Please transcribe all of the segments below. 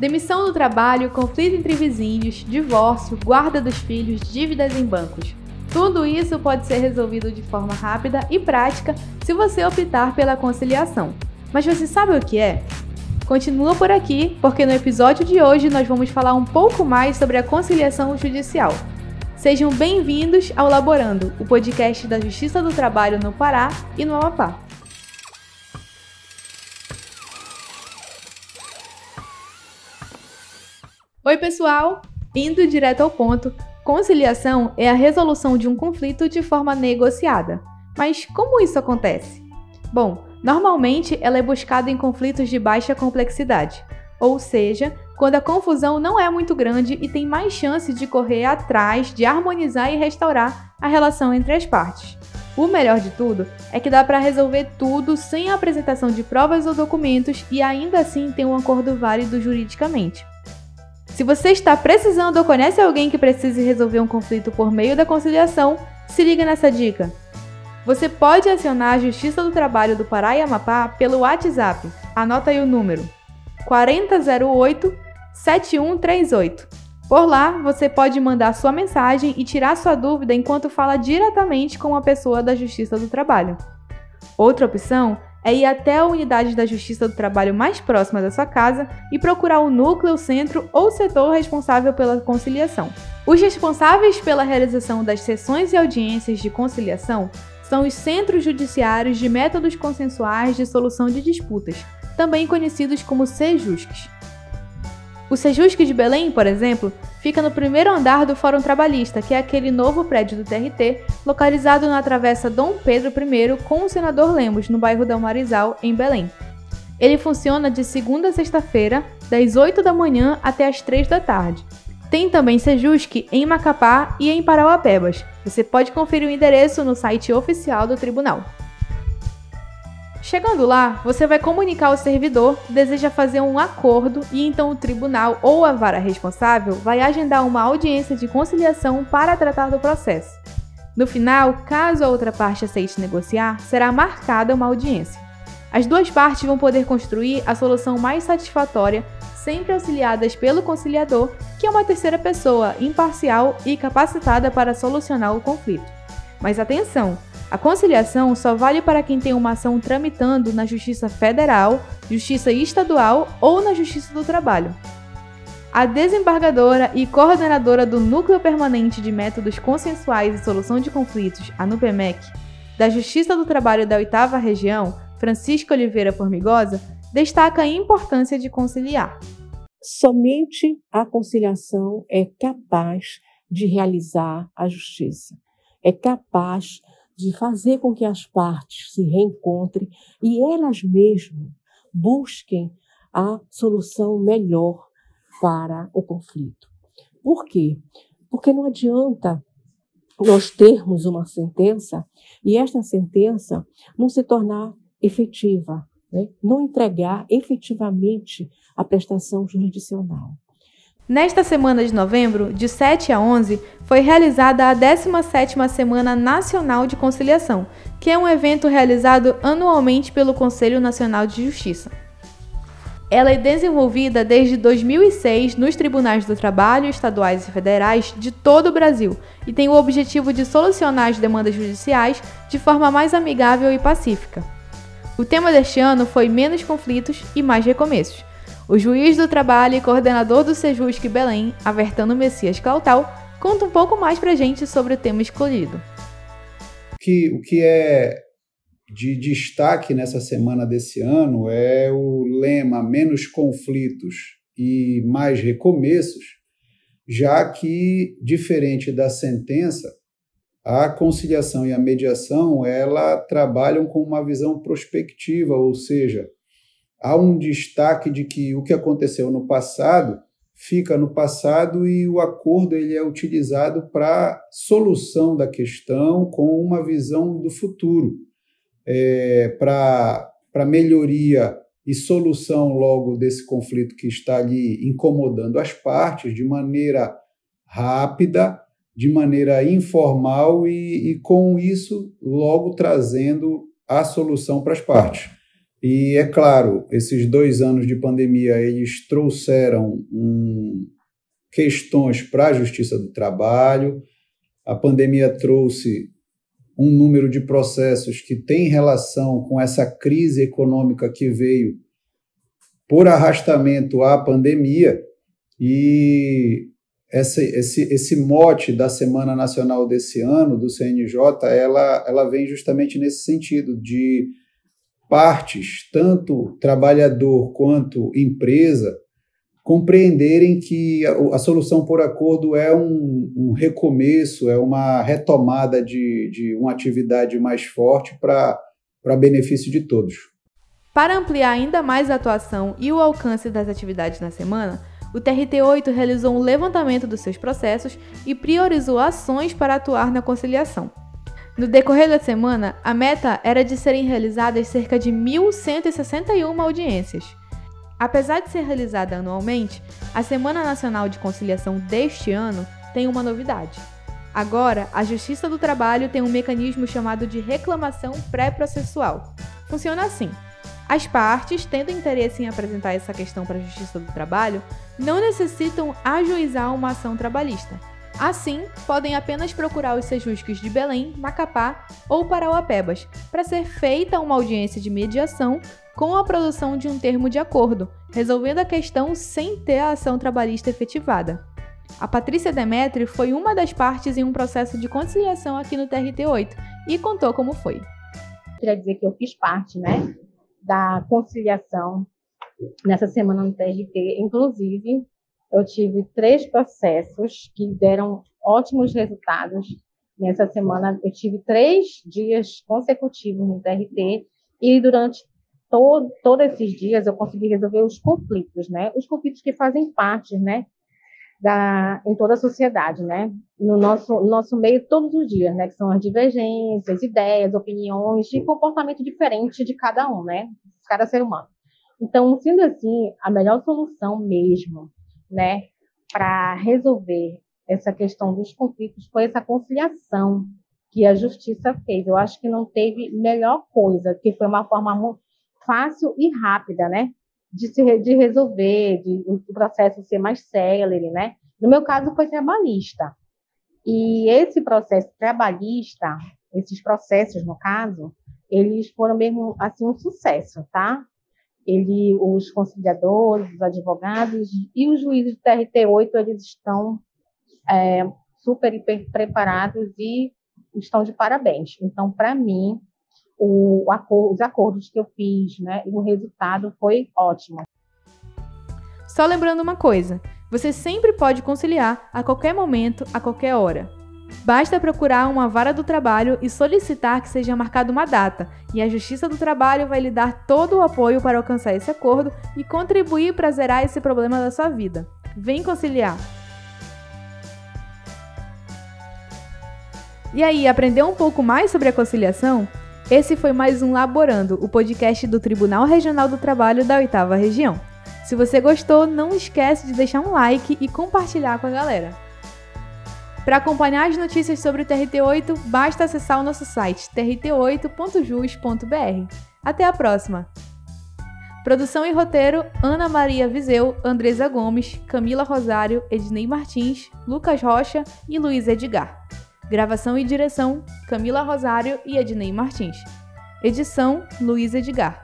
demissão do trabalho, conflito entre vizinhos, divórcio, guarda dos filhos, dívidas em bancos. Tudo isso pode ser resolvido de forma rápida e prática se você optar pela conciliação. Mas você sabe o que é? Continua por aqui, porque no episódio de hoje nós vamos falar um pouco mais sobre a conciliação judicial. Sejam bem-vindos ao Laborando, o podcast da Justiça do Trabalho no Pará e no Amapá. Oi, pessoal! Indo direto ao ponto, conciliação é a resolução de um conflito de forma negociada. Mas como isso acontece? Bom, Normalmente, ela é buscada em conflitos de baixa complexidade, ou seja, quando a confusão não é muito grande e tem mais chance de correr atrás de harmonizar e restaurar a relação entre as partes. O melhor de tudo é que dá para resolver tudo sem a apresentação de provas ou documentos e ainda assim ter um acordo válido juridicamente. Se você está precisando ou conhece alguém que precise resolver um conflito por meio da conciliação, se liga nessa dica. Você pode acionar a Justiça do Trabalho do Pará e Amapá pelo WhatsApp. Anota aí o número: 4008 7138. Por lá, você pode mandar sua mensagem e tirar sua dúvida enquanto fala diretamente com uma pessoa da Justiça do Trabalho. Outra opção é ir até a unidade da Justiça do Trabalho mais próxima da sua casa e procurar o núcleo, centro ou setor responsável pela conciliação. Os responsáveis pela realização das sessões e audiências de conciliação são os Centros Judiciários de Métodos Consensuais de Solução de Disputas, também conhecidos como SEJUSCs. O SEJUSC de Belém, por exemplo, fica no primeiro andar do Fórum Trabalhista, que é aquele novo prédio do TRT, localizado na Travessa Dom Pedro I com o Senador Lemos, no bairro da Marizal, em Belém. Ele funciona de segunda a sexta-feira, das 8 da manhã até as 3 da tarde, tem também Sejusc em Macapá e em Parauapebas. Você pode conferir o endereço no site oficial do tribunal. Chegando lá, você vai comunicar ao servidor que deseja fazer um acordo e então o tribunal ou a vara responsável vai agendar uma audiência de conciliação para tratar do processo. No final, caso a outra parte aceite negociar, será marcada uma audiência. As duas partes vão poder construir a solução mais satisfatória sempre auxiliadas pelo conciliador, que é uma terceira pessoa imparcial e capacitada para solucionar o conflito. Mas atenção! A conciliação só vale para quem tem uma ação tramitando na Justiça Federal, Justiça Estadual ou na Justiça do Trabalho. A desembargadora e coordenadora do Núcleo Permanente de Métodos Consensuais e Solução de Conflitos, a NUPEMEC, da Justiça do Trabalho da Oitava Região, Francisca Oliveira Formigosa, destaca a importância de conciliar. Somente a conciliação é capaz de realizar a justiça, é capaz de fazer com que as partes se reencontrem e elas mesmas busquem a solução melhor para o conflito. Por quê? Porque não adianta nós termos uma sentença e esta sentença não se tornar efetiva, né? não entregar efetivamente a prestação jurisdicional. Nesta semana de novembro, de 7 a 11, foi realizada a 17ª Semana Nacional de Conciliação, que é um evento realizado anualmente pelo Conselho Nacional de Justiça. Ela é desenvolvida desde 2006 nos tribunais do trabalho estaduais e federais de todo o Brasil e tem o objetivo de solucionar as demandas judiciais de forma mais amigável e pacífica. O tema deste ano foi Menos conflitos e mais recomeços. O juiz do trabalho e coordenador do Sejusc Belém, Avertano Messias Clautal, conta um pouco mais pra gente sobre o tema escolhido. Que, o que é de destaque nessa semana desse ano é o lema Menos conflitos e mais recomeços, já que, diferente da sentença, a conciliação e a mediação ela trabalham com uma visão prospectiva, ou seja, há um destaque de que o que aconteceu no passado fica no passado e o acordo ele é utilizado para solução da questão com uma visão do futuro, é, para melhoria e solução logo desse conflito que está ali incomodando as partes de maneira rápida de maneira informal e, e com isso logo trazendo a solução para as partes. E é claro, esses dois anos de pandemia eles trouxeram um, questões para a justiça do trabalho. A pandemia trouxe um número de processos que tem relação com essa crise econômica que veio por arrastamento à pandemia. E esse, esse, esse mote da Semana Nacional desse ano, do CNJ, ela, ela vem justamente nesse sentido, de partes, tanto trabalhador quanto empresa, compreenderem que a, a solução por acordo é um, um, recomeço, é uma retomada de, de uma atividade mais forte para benefício de todos. Para ampliar ainda mais a atuação e o alcance das atividades na semana, o TRT8 realizou um levantamento dos seus processos e priorizou ações para atuar na conciliação. No decorrer da semana, a meta era de serem realizadas cerca de 1.161 audiências. Apesar de ser realizada anualmente, a Semana Nacional de Conciliação deste ano tem uma novidade. Agora, a Justiça do Trabalho tem um mecanismo chamado de reclamação pré-processual. Funciona assim: as partes, tendo interesse em apresentar essa questão para a Justiça do Trabalho, não necessitam ajuizar uma ação trabalhista. Assim, podem apenas procurar os sejusques de Belém, Macapá ou Parauapebas para ser feita uma audiência de mediação com a produção de um termo de acordo, resolvendo a questão sem ter a ação trabalhista efetivada. A Patrícia Demetri foi uma das partes em um processo de conciliação aqui no TRT8 e contou como foi. Queria dizer que eu fiz parte, né, da conciliação nessa semana no TRT. Inclusive, eu tive três processos que deram ótimos resultados. Nessa semana, eu tive três dias consecutivos no TRT e durante todo, todos esses dias eu consegui resolver os conflitos, né? Os conflitos que fazem parte, né? Da, em toda a sociedade, né? No nosso, no nosso meio todos os dias, né? Que são as divergências, ideias, opiniões e comportamento diferente de cada um, né? Cada ser humano. Então, sendo assim, a melhor solução mesmo, né? Para resolver essa questão dos conflitos foi essa conciliação que a justiça fez. Eu acho que não teve melhor coisa, que foi uma forma fácil e rápida, né? de, se, de resolver, de o processo ser mais célere, né? No meu caso foi trabalhista. E esse processo trabalhista, esses processos, no caso, eles foram mesmo assim um sucesso, tá? Ele, os conciliadores, os advogados e os juízes do TRT8, eles estão é, super hiper preparados e estão de parabéns. Então, para mim, o, os acordos que eu fiz, né? E o resultado foi ótimo. Só lembrando uma coisa: você sempre pode conciliar a qualquer momento, a qualquer hora. Basta procurar uma vara do trabalho e solicitar que seja marcada uma data, e a Justiça do Trabalho vai lhe dar todo o apoio para alcançar esse acordo e contribuir para zerar esse problema da sua vida. Vem conciliar! E aí, aprendeu um pouco mais sobre a conciliação? Esse foi mais um Laborando, o podcast do Tribunal Regional do Trabalho da Oitava Região. Se você gostou, não esquece de deixar um like e compartilhar com a galera. Para acompanhar as notícias sobre o TRT8, basta acessar o nosso site trt8.jus.br. Até a próxima! Produção e roteiro: Ana Maria Viseu, Andresa Gomes, Camila Rosário, Ednei Martins, Lucas Rocha e Luiz Edgar. Gravação e direção: Camila Rosário e Ednei Martins. Edição: Luiz Edgar.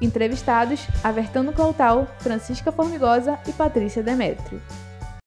Entrevistados: Avertano Cloutal, Francisca Formigosa e Patrícia Demetrio.